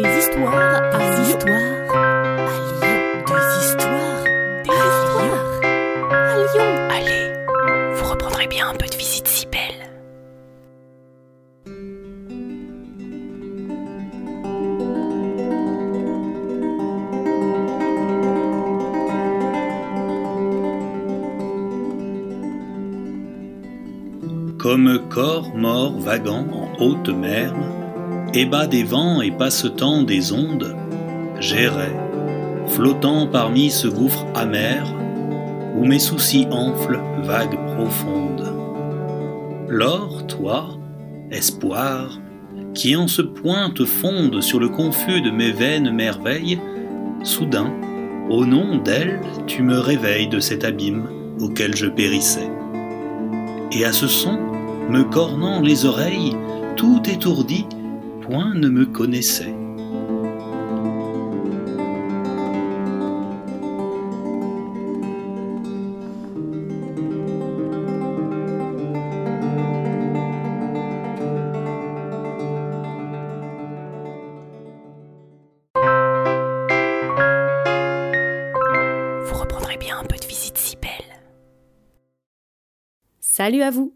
Des histoires à Lyon. À Lyon. Des histoires. Des histoires. À Lyon. Allez, vous reprendrez bien un peu de visite si belle. Comme corps mort vaguant en haute mer, bas des vents et passe-temps des ondes, j'errais, flottant parmi ce gouffre amer, où mes soucis enflent vagues profondes. Lors, toi, espoir, qui en ce point te fonde sur le confus de mes vaines merveilles, soudain, au nom d'elle, tu me réveilles de cet abîme auquel je périssais. Et à ce son, me cornant les oreilles, tout étourdi, ne me connaissait. Vous reprendrez bien un peu de visite si belle. Salut à vous.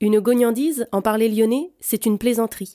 Une gognandise, en parler lyonnais, c'est une plaisanterie.